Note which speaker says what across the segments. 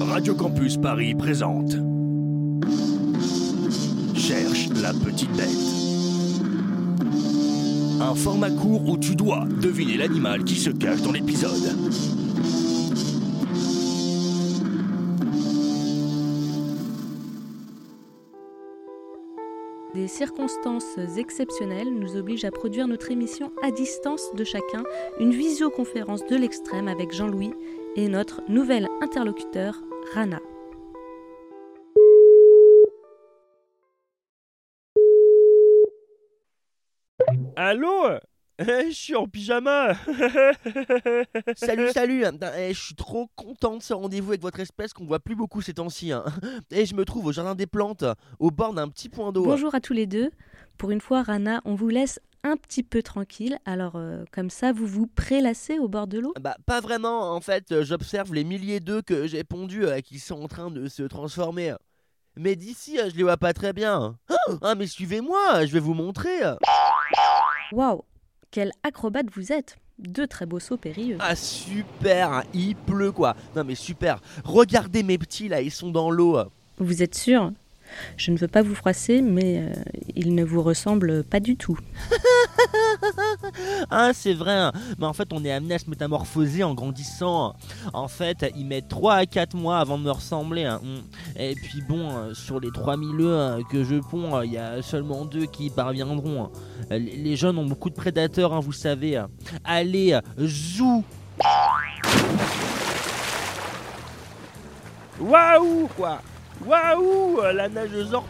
Speaker 1: Radio Campus Paris présente. Cherche la petite bête. Un format court où tu dois deviner l'animal qui se cache dans l'épisode.
Speaker 2: Des circonstances exceptionnelles nous obligent à produire notre émission à distance de chacun, une visioconférence de l'extrême avec Jean-Louis et notre nouvel interlocuteur, Rana.
Speaker 3: Allô? Eh, Je suis en pyjama
Speaker 4: Salut, salut Putain, eh, Je suis trop content de ce rendez-vous avec votre espèce qu'on voit plus beaucoup ces temps-ci. hein. Et je me trouve au jardin des plantes, au bord d'un petit point d'eau.
Speaker 2: Bonjour à tous les deux. Pour une fois, Rana, on vous laisse un petit peu tranquille. Alors, euh, comme ça, vous vous prélassez au bord de l'eau?
Speaker 4: Bah pas vraiment, en fait, euh, j'observe les milliers d'œufs que j'ai pondus euh, qui sont en train de se transformer. Mais d'ici, euh, je les vois pas très bien. Ah, Ah, mais suivez-moi, je vais vous montrer.
Speaker 2: Waouh Quel acrobate vous êtes Deux très beaux sauts périlleux.
Speaker 4: Ah super, hein, il pleut quoi. Non mais super, regardez mes petits là, ils sont dans l'eau.
Speaker 2: Vous êtes sûr? Je ne veux pas vous froisser, mais euh, ils ne vous ressemblent pas du tout.
Speaker 4: Ah c'est vrai, hein. mais en fait on est amené à se métamorphoser en grandissant. En fait, ils mettent 3 à 4 mois avant de me ressembler. hein. Mm. Et puis bon, euh, sur les 3000 œufs euh, que je ponds, euh, il y a seulement deux qui y parviendront. hein. Les jeunes ont beaucoup de prédateurs, vous savez. Allez, zou
Speaker 3: Waouh quoi Waouh La nageuse hors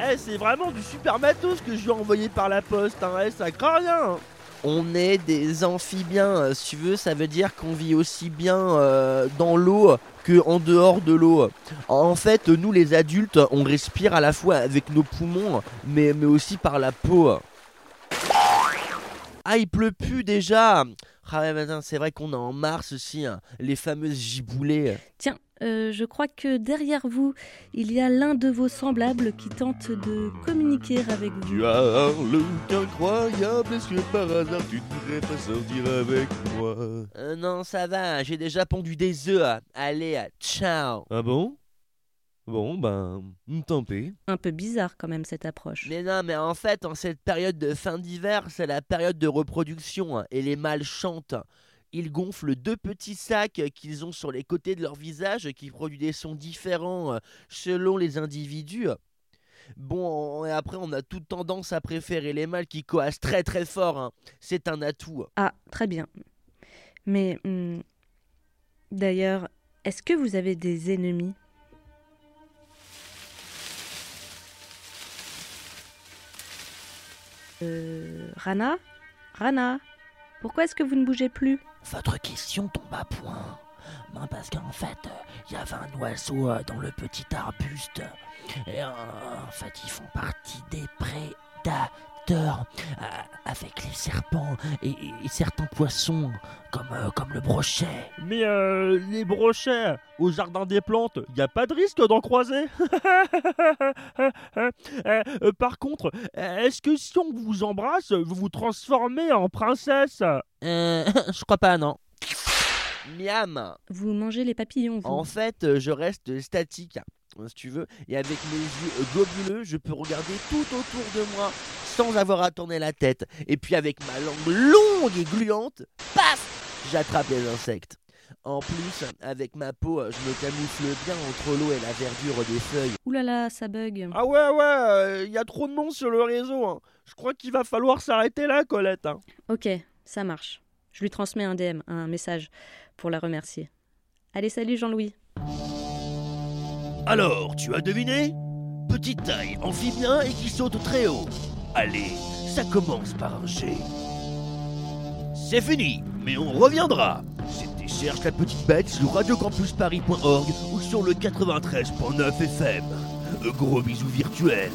Speaker 3: Eh, c'est vraiment du super matos que je lui ai envoyé par la poste, hein. Eh, ça craint rien.
Speaker 4: On est des amphibiens, euh, si tu veux, ça veut dire qu'on vit aussi bien euh, dans l'eau que en dehors de l'eau. En fait, nous les adultes, on respire à la fois avec nos poumons, mais, aussi par la peau. Ah, il pleut plus déjà Ah c'est vrai qu'on est en mars aussi, hein, les fameuses giboulées.
Speaker 2: Tiens, euh, je crois que derrière vous, il y a l'un de vos semblables qui tente de communiquer avec vous.
Speaker 1: Tu as un look incroyable, est-ce que par hasard tu ne voudrais pas sortir avec moi?
Speaker 4: Euh, non, ça va, j'ai déjà pondu des œufs. Allez, ciao
Speaker 1: Ah bon? Bon, ben, tant pis.
Speaker 2: Un peu bizarre quand même cette approche.
Speaker 4: Mais non, mais en fait, en cette période de fin d'hiver, c'est la période de reproduction hein, et les mâles chantent. Ils gonflent deux petits sacs qu'ils ont sur les côtés de leur visage qui produisent des sons différents euh, selon les individus. Bon, et après, on a toute tendance à préférer les mâles qui coassent très très fort. hein. C'est un atout.
Speaker 2: Ah, très bien. Mais hmm, d'ailleurs, est-ce que vous avez des ennemis? Euh, Rana? Rana? Pourquoi est-ce que vous ne bougez plus?
Speaker 5: Votre question tombe à point. Non, parce qu'en fait, il y avait un oiseau euh, dans le petit arbuste. Et euh, en fait, ils font partie des prédateurs. euh, avec les serpents et certains poissons, comme, euh, comme le brochet.
Speaker 3: Mais euh, les brochets au jardin des plantes, y a pas de risque d'en croiser euh, Par contre, est-ce que si on vous embrasse, vous vous transformez en princesse?
Speaker 4: Euh, je crois pas, non. Miam
Speaker 2: Vous mangez les papillons, vous
Speaker 4: En fait, je reste statique, hein, si tu veux, et avec mes yeux globuleux, je peux regarder tout autour de moi sans avoir à tourner la tête. Et puis avec ma langue longue et gluante, paf, j'attrape les insectes. En plus, avec ma peau, euh, je me camoufle bien entre l'eau et la verdure des feuilles.
Speaker 2: Ouh là là, ça bug.
Speaker 3: Ah ouais, ouais, il y a trop de monde sur le réseau. hein. Je crois qu'il va falloir s'arrêter là, Colette. hein.
Speaker 2: Ok, ça marche. Je lui transmets un DM, un message, pour la remercier. Allez, salut Jean-Louis.
Speaker 1: Alors, tu as deviné? Petite taille, amphibien et qui saute très haut. Allez, ça commence par un G. C'est fini, mais on reviendra. C'était Cherche la petite bête sur radiocampusparis.org ou sur le 93.9 FM. Gros bisous virtuels.